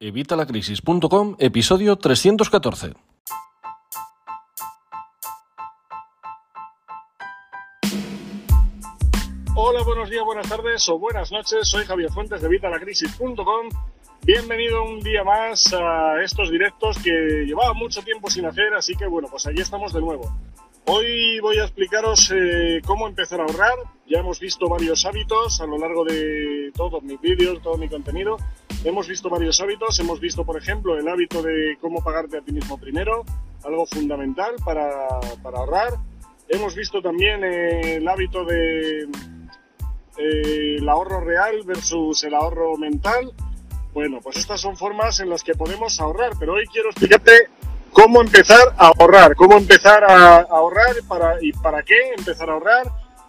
Evitalacrisis.com, episodio 314. Hola, buenos días, buenas tardes o buenas noches. Soy Javier Fuentes de Evitalacrisis.com. Bienvenido un día más a estos directos que llevaba mucho tiempo sin hacer, así que bueno, pues aquí estamos de nuevo. Hoy voy a explicaros eh, cómo empezar a ahorrar. Ya hemos visto varios hábitos a lo largo de todos mis vídeos, todo mi contenido. Hemos visto varios hábitos, hemos visto por ejemplo el hábito de cómo pagarte a ti mismo primero, algo fundamental para, para ahorrar. Hemos visto también eh, el hábito de eh, el ahorro real versus el ahorro mental. Bueno, pues estas son formas en las que podemos ahorrar, pero hoy quiero explicarte cómo empezar a ahorrar, cómo empezar a ahorrar para, y para qué empezar a ahorrar,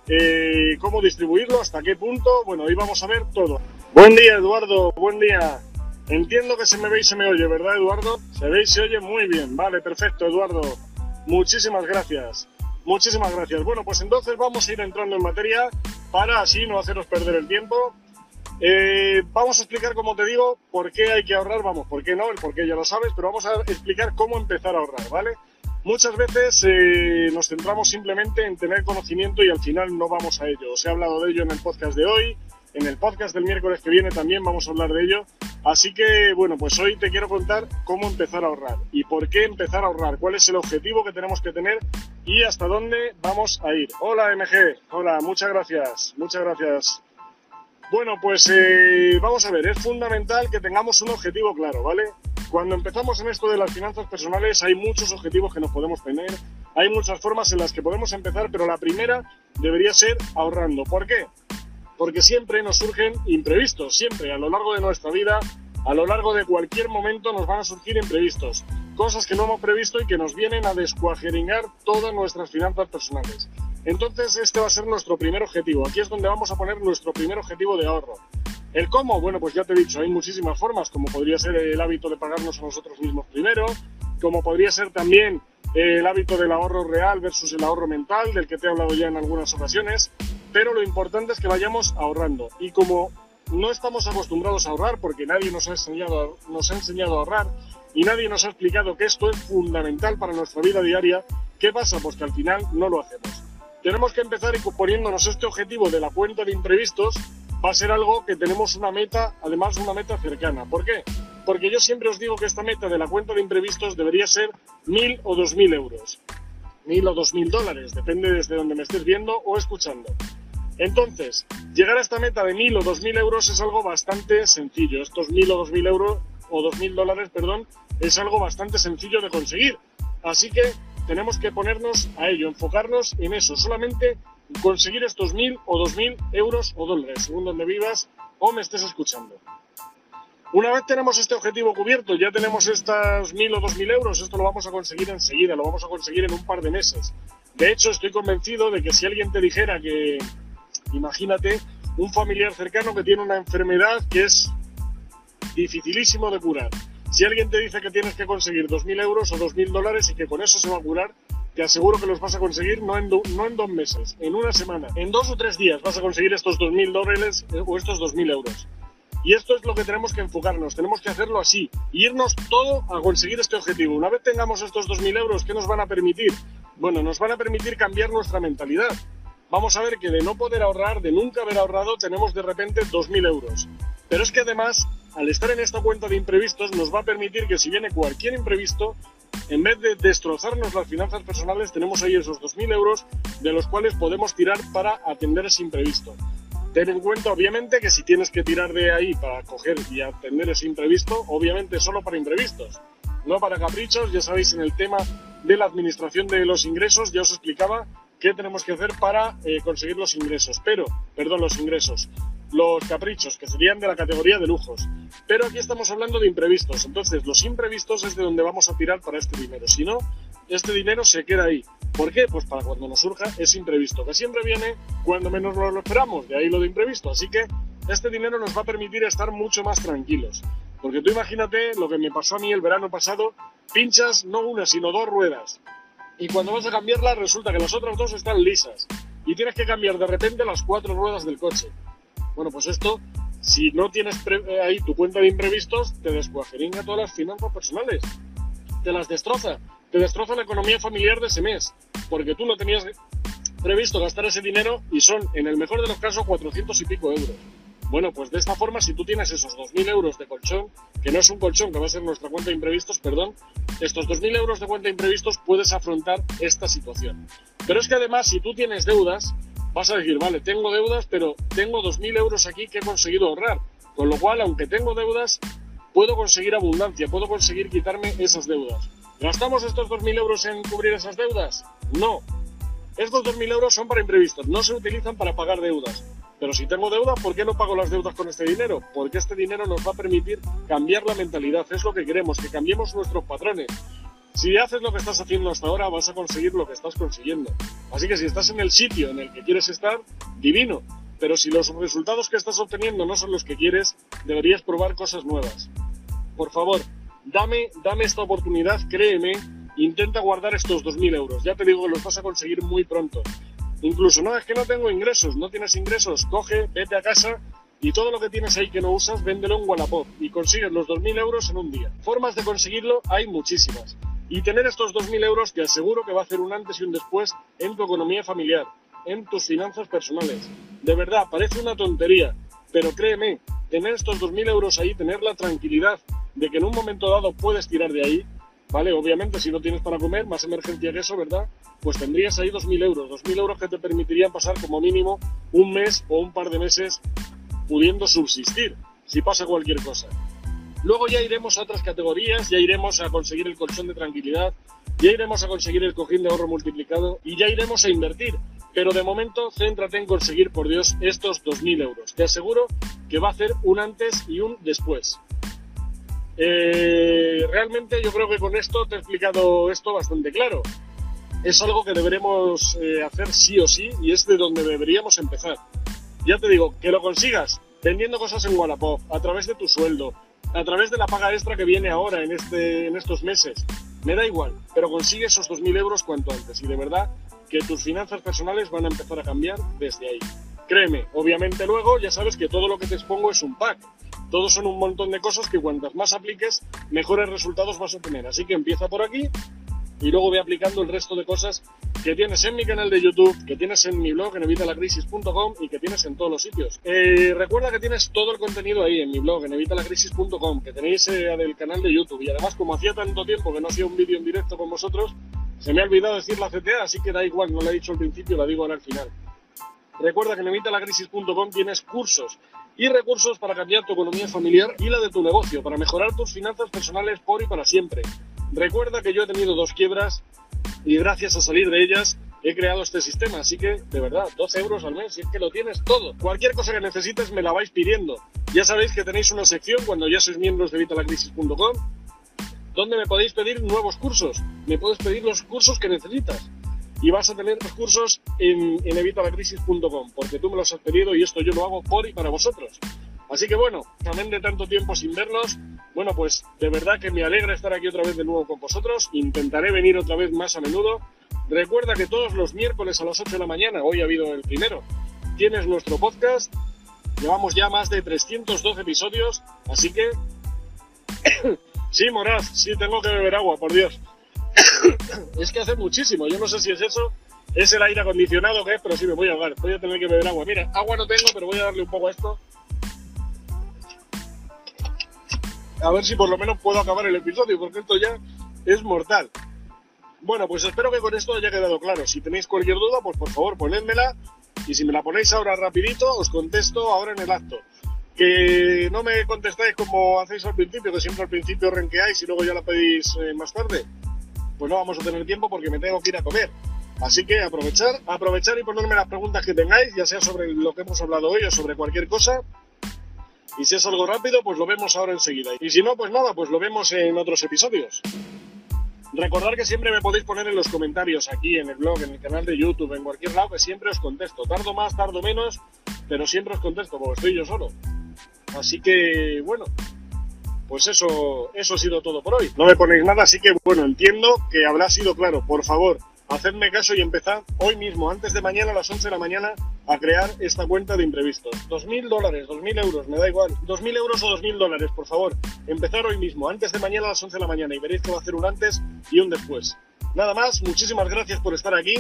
eh, cómo distribuirlo, hasta qué punto. Bueno, hoy vamos a ver todo. Buen día, Eduardo. Buen día. Entiendo que se me ve y se me oye, ¿verdad, Eduardo? Se ve y se oye muy bien. Vale, perfecto, Eduardo. Muchísimas gracias. Muchísimas gracias. Bueno, pues entonces vamos a ir entrando en materia para así no haceros perder el tiempo. Eh, vamos a explicar, como te digo, por qué hay que ahorrar, vamos, por qué no, el por qué ya lo sabes, pero vamos a explicar cómo empezar a ahorrar, ¿vale? Muchas veces eh, nos centramos simplemente en tener conocimiento y al final no vamos a ello. Os he hablado de ello en el podcast de hoy, en el podcast del miércoles que viene también vamos a hablar de ello. Así que, bueno, pues hoy te quiero contar cómo empezar a ahorrar y por qué empezar a ahorrar, cuál es el objetivo que tenemos que tener y hasta dónde vamos a ir. Hola MG, hola, muchas gracias, muchas gracias. Bueno, pues eh, vamos a ver, es fundamental que tengamos un objetivo claro, ¿vale? Cuando empezamos en esto de las finanzas personales hay muchos objetivos que nos podemos tener, hay muchas formas en las que podemos empezar, pero la primera debería ser ahorrando. ¿Por qué? porque siempre nos surgen imprevistos, siempre a lo largo de nuestra vida, a lo largo de cualquier momento nos van a surgir imprevistos, cosas que no hemos previsto y que nos vienen a descuajeringar todas nuestras finanzas personales. Entonces este va a ser nuestro primer objetivo, aquí es donde vamos a poner nuestro primer objetivo de ahorro. ¿El cómo? Bueno, pues ya te he dicho, hay muchísimas formas, como podría ser el hábito de pagarnos a nosotros mismos primero, como podría ser también el hábito del ahorro real versus el ahorro mental, del que te he hablado ya en algunas ocasiones, pero lo importante es que vayamos ahorrando. Y como no estamos acostumbrados a ahorrar, porque nadie nos ha enseñado, nos ha enseñado a ahorrar y nadie nos ha explicado que esto es fundamental para nuestra vida diaria, ¿qué pasa? Pues que al final no lo hacemos. Tenemos que empezar poniéndonos este objetivo de la cuenta de imprevistos, va a ser algo que tenemos una meta, además una meta cercana. ¿Por qué? Porque yo siempre os digo que esta meta de la cuenta de imprevistos debería ser mil o dos mil euros. Mil o dos mil dólares, depende desde donde me estés viendo o escuchando. Entonces, llegar a esta meta de 1.000 o 2.000 euros es algo bastante sencillo. Estos 1.000 o 2.000 euros, o 2.000 dólares, perdón, es algo bastante sencillo de conseguir. Así que tenemos que ponernos a ello, enfocarnos en eso, solamente conseguir estos 1.000 o 2.000 euros o dólares, según donde vivas o me estés escuchando. Una vez tenemos este objetivo cubierto, ya tenemos estas 1.000 o 2.000 euros, esto lo vamos a conseguir enseguida, lo vamos a conseguir en un par de meses. De hecho, estoy convencido de que si alguien te dijera que Imagínate un familiar cercano que tiene una enfermedad que es dificilísimo de curar. Si alguien te dice que tienes que conseguir 2.000 euros o 2.000 dólares y que con eso se va a curar, te aseguro que los vas a conseguir no en, no en dos meses, en una semana, en dos o tres días vas a conseguir estos 2.000 dólares eh, o estos 2.000 euros. Y esto es lo que tenemos que enfocarnos, tenemos que hacerlo así, irnos todo a conseguir este objetivo. Una vez tengamos estos 2.000 euros, ¿qué nos van a permitir? Bueno, nos van a permitir cambiar nuestra mentalidad vamos a ver que de no poder ahorrar, de nunca haber ahorrado, tenemos de repente 2.000 euros. Pero es que además, al estar en esta cuenta de imprevistos, nos va a permitir que si viene cualquier imprevisto, en vez de destrozarnos las finanzas personales, tenemos ahí esos 2.000 euros de los cuales podemos tirar para atender ese imprevisto. Ten en cuenta, obviamente, que si tienes que tirar de ahí para coger y atender ese imprevisto, obviamente solo para imprevistos, no para caprichos. Ya sabéis, en el tema de la administración de los ingresos, ya os explicaba qué tenemos que hacer para eh, conseguir los ingresos, pero, perdón, los ingresos, los caprichos, que serían de la categoría de lujos. Pero aquí estamos hablando de imprevistos, entonces los imprevistos es de donde vamos a tirar para este dinero, si no, este dinero se queda ahí. ¿Por qué? Pues para cuando nos surja ese imprevisto, que siempre viene cuando menos lo esperamos, de ahí lo de imprevisto, así que este dinero nos va a permitir estar mucho más tranquilos. Porque tú imagínate lo que me pasó a mí el verano pasado, pinchas no una, sino dos ruedas y cuando vas a cambiarla resulta que las otras dos están lisas y tienes que cambiar de repente las cuatro ruedas del coche. Bueno, pues esto si no tienes eh, ahí tu cuenta de imprevistos, te descuajeringa todas las finanzas personales. Te las destroza. Te destroza la economía familiar de ese mes. Porque tú no tenías previsto gastar ese dinero y son, en el mejor de los casos, 400 y pico euros. Bueno, pues de esta forma, si tú tienes esos 2.000 euros de colchón, que no es un colchón, que va a ser nuestra cuenta de imprevistos, perdón, estos 2.000 euros de cuenta de imprevistos puedes afrontar esta situación. Pero es que además, si tú tienes deudas, vas a decir, vale, tengo deudas, pero tengo 2.000 euros aquí que he conseguido ahorrar. Con lo cual, aunque tengo deudas, puedo conseguir abundancia, puedo conseguir quitarme esas deudas. ¿Gastamos estos 2.000 euros en cubrir esas deudas? No. Estos 2.000 euros son para imprevistos, no se utilizan para pagar deudas. Pero si tengo deuda, ¿por qué no pago las deudas con este dinero? Porque este dinero nos va a permitir cambiar la mentalidad. Es lo que queremos, que cambiemos nuestros patrones. Si haces lo que estás haciendo hasta ahora, vas a conseguir lo que estás consiguiendo. Así que si estás en el sitio en el que quieres estar, divino. Pero si los resultados que estás obteniendo no son los que quieres, deberías probar cosas nuevas. Por favor, dame, dame esta oportunidad, créeme, intenta guardar estos 2.000 euros. Ya te digo que los vas a conseguir muy pronto. Incluso, no, es que no tengo ingresos, no tienes ingresos, coge, vete a casa y todo lo que tienes ahí que no usas, véndelo en Wallapop y consigues los 2.000 euros en un día. Formas de conseguirlo hay muchísimas. Y tener estos 2.000 euros te aseguro que va a hacer un antes y un después en tu economía familiar, en tus finanzas personales. De verdad, parece una tontería, pero créeme, tener estos 2.000 euros ahí, tener la tranquilidad de que en un momento dado puedes tirar de ahí, ¿vale? Obviamente, si no tienes para comer, más emergencia que eso, ¿verdad? Pues tendrías ahí 2.000 euros, 2.000 euros que te permitirían pasar como mínimo un mes o un par de meses pudiendo subsistir, si pasa cualquier cosa. Luego ya iremos a otras categorías, ya iremos a conseguir el colchón de tranquilidad, ya iremos a conseguir el cojín de ahorro multiplicado y ya iremos a invertir. Pero de momento, céntrate en conseguir, por Dios, estos 2.000 euros. Te aseguro que va a hacer un antes y un después. Eh, realmente yo creo que con esto te he explicado esto bastante claro. Es algo que deberemos eh, hacer sí o sí y es de donde deberíamos empezar. Ya te digo, que lo consigas vendiendo cosas en Wallapop, a través de tu sueldo, a través de la paga extra que viene ahora en, este, en estos meses. Me da igual, pero consigue esos 2.000 euros cuanto antes y de verdad que tus finanzas personales van a empezar a cambiar desde ahí. Créeme, obviamente luego ya sabes que todo lo que te expongo es un pack. Todos son un montón de cosas que cuantas más apliques, mejores resultados vas a tener. Así que empieza por aquí y luego ve aplicando el resto de cosas que tienes en mi canal de YouTube, que tienes en mi blog en evitalacrisis.com y que tienes en todos los sitios. Eh, recuerda que tienes todo el contenido ahí en mi blog en evitalacrisis.com, que tenéis eh, del canal de YouTube y además como hacía tanto tiempo que no hacía un vídeo en directo con vosotros, se me ha olvidado decir la CTA, así que da igual, no la he dicho al principio, la digo ahora al final. Recuerda que en evitalacrisis.com tienes cursos y recursos para cambiar tu economía familiar y la de tu negocio, para mejorar tus finanzas personales por y para siempre. Recuerda que yo he tenido dos quiebras y gracias a salir de ellas he creado este sistema, así que de verdad, 12 euros al mes, y es que lo tienes todo. Cualquier cosa que necesites me la vais pidiendo. Ya sabéis que tenéis una sección cuando ya sois miembros de vitalacrisis.com donde me podéis pedir nuevos cursos. Me puedes pedir los cursos que necesitas y vas a tener los cursos en, en evitalacrisis.com, porque tú me los has pedido y esto yo lo hago por y para vosotros. Así que bueno, también de tanto tiempo sin vernos, bueno, pues de verdad que me alegra estar aquí otra vez de nuevo con vosotros. Intentaré venir otra vez más a menudo. Recuerda que todos los miércoles a las 8 de la mañana, hoy ha habido el primero, tienes nuestro podcast. Llevamos ya más de 312 episodios, así que... sí, Moraz, sí, tengo que beber agua, por Dios. es que hace muchísimo, yo no sé si es eso, es el aire acondicionado que es, pero sí me voy a ahogar, voy a tener que beber agua. Mira, agua no tengo, pero voy a darle un poco a esto. A ver si por lo menos puedo acabar el episodio, porque esto ya es mortal. Bueno, pues espero que con esto haya quedado claro. Si tenéis cualquier duda, pues por favor ponedmela. Y si me la ponéis ahora rapidito, os contesto ahora en el acto. Que no me contestáis como hacéis al principio, que siempre al principio renqueáis y luego ya la pedís eh, más tarde pues no vamos a tener tiempo porque me tengo que ir a comer. Así que aprovechar, aprovechar y ponerme las preguntas que tengáis, ya sea sobre lo que hemos hablado hoy o sobre cualquier cosa. Y si es algo rápido, pues lo vemos ahora enseguida. Y si no, pues nada, pues lo vemos en otros episodios. Recordad que siempre me podéis poner en los comentarios aquí, en el blog, en el canal de YouTube, en cualquier lado, que siempre os contesto. Tardo más, tardo menos, pero siempre os contesto, porque estoy yo solo. Así que, bueno, pues eso, eso ha sido todo por hoy. No me ponéis nada, así que bueno, entiendo que habrá sido claro. Por favor, hacedme caso y empezad hoy mismo, antes de mañana a las 11 de la mañana, a crear esta cuenta de imprevistos. 2.000 dólares, 2.000 euros, me da igual. 2.000 euros o 2.000 dólares, por favor. Empezar hoy mismo, antes de mañana a las 11 de la mañana y veréis que va a hacer un antes y un después. Nada más, muchísimas gracias por estar aquí.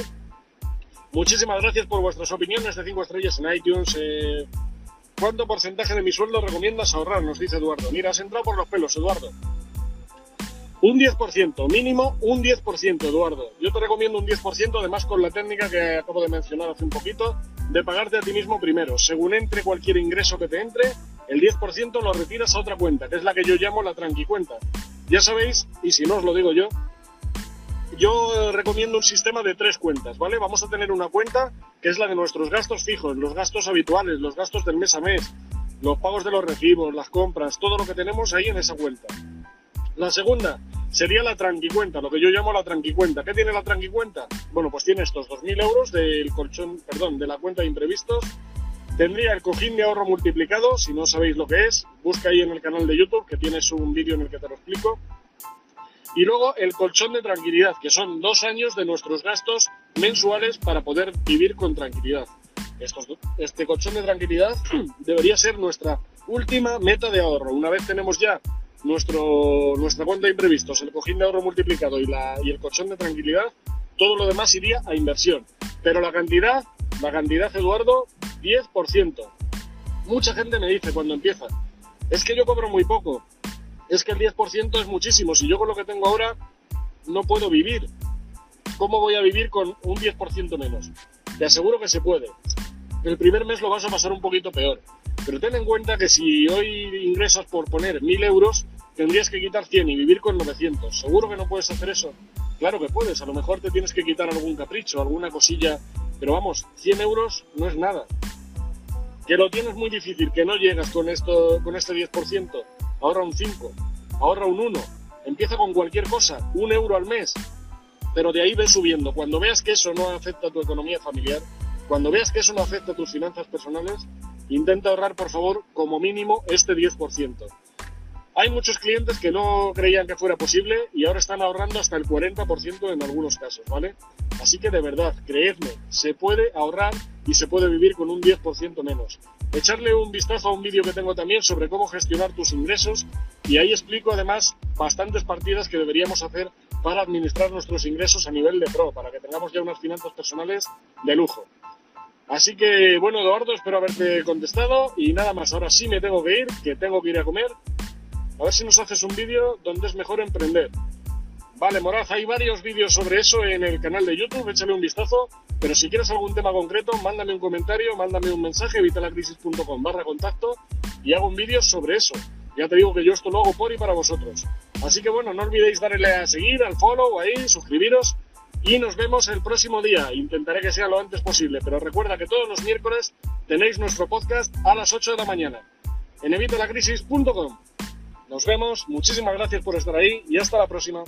Muchísimas gracias por vuestras opiniones de 5 estrellas en iTunes. Eh, ¿Cuánto porcentaje de mi sueldo recomiendas ahorrar? Nos dice Eduardo. Mira, has entrado por los pelos, Eduardo. Un 10%, mínimo un 10%, Eduardo. Yo te recomiendo un 10%, además con la técnica que acabo de mencionar hace un poquito, de pagarte a ti mismo primero. Según entre cualquier ingreso que te entre, el 10% lo retiras a otra cuenta, que es la que yo llamo la tranqui cuenta. Ya sabéis, y si no os lo digo yo, yo recomiendo un sistema de tres cuentas, ¿vale? Vamos a tener una cuenta que es la de nuestros gastos fijos, los gastos habituales, los gastos del mes a mes, los pagos de los recibos, las compras, todo lo que tenemos ahí en esa cuenta. La segunda sería la tranquicuenta, lo que yo llamo la tranquicuenta. ¿Qué tiene la tranquicuenta? Bueno, pues tiene estos 2.000 euros del colchón, perdón, de la cuenta de imprevistos. Tendría el cojín de ahorro multiplicado, si no sabéis lo que es, busca ahí en el canal de YouTube que tienes un vídeo en el que te lo explico. Y luego el colchón de tranquilidad, que son dos años de nuestros gastos mensuales para poder vivir con tranquilidad. este colchón de tranquilidad debería ser nuestra última meta de ahorro. Una vez tenemos ya nuestro, nuestra cuenta de imprevistos, el cojín de ahorro multiplicado y, la, y el colchón de tranquilidad, todo lo demás iría a inversión. Pero la cantidad, la cantidad, Eduardo, 10%. Mucha gente me dice cuando empieza, es que yo cobro muy poco, es que el 10% es muchísimo, si yo con lo que tengo ahora no puedo vivir, ¿cómo voy a vivir con un 10% menos? Te aseguro que se puede. El primer mes lo vas a pasar un poquito peor, pero ten en cuenta que si hoy ingresas por poner 1000 euros, tendrías que quitar 100 y vivir con 900. ¿Seguro que no puedes hacer eso? Claro que puedes, a lo mejor te tienes que quitar algún capricho, alguna cosilla, pero vamos, 100 euros no es nada. Que lo tienes muy difícil, que no llegas con, esto, con este 10%, ahorra un 5, ahorra un 1, empieza con cualquier cosa, un euro al mes, pero de ahí ves subiendo. Cuando veas que eso no afecta a tu economía familiar, cuando veas que eso no afecta a tus finanzas personales, intenta ahorrar, por favor, como mínimo este 10%. Hay muchos clientes que no creían que fuera posible y ahora están ahorrando hasta el 40% en algunos casos, ¿vale? Así que de verdad, creedme, se puede ahorrar y se puede vivir con un 10% menos. Echarle un vistazo a un vídeo que tengo también sobre cómo gestionar tus ingresos y ahí explico además bastantes partidas que deberíamos hacer para administrar nuestros ingresos a nivel de pro, para que tengamos ya unas finanzas personales de lujo. Así que, bueno, Eduardo, espero haberte contestado y nada más. Ahora sí me tengo que ir, que tengo que ir a comer. A ver si nos haces un vídeo donde es mejor emprender. Vale, Moraz, hay varios vídeos sobre eso en el canal de YouTube, échale un vistazo. Pero si quieres algún tema concreto, mándame un comentario, mándame un mensaje, vitalacrisis.com barra contacto y hago un vídeo sobre eso. Ya te digo que yo esto lo hago por y para vosotros. Así que bueno, no olvidéis darle a seguir, al follow, ahí, suscribiros y nos vemos el próximo día. Intentaré que sea lo antes posible, pero recuerda que todos los miércoles tenéis nuestro podcast a las 8 de la mañana en evitalacrisis.com. Nos vemos, muchísimas gracias por estar ahí y hasta la próxima.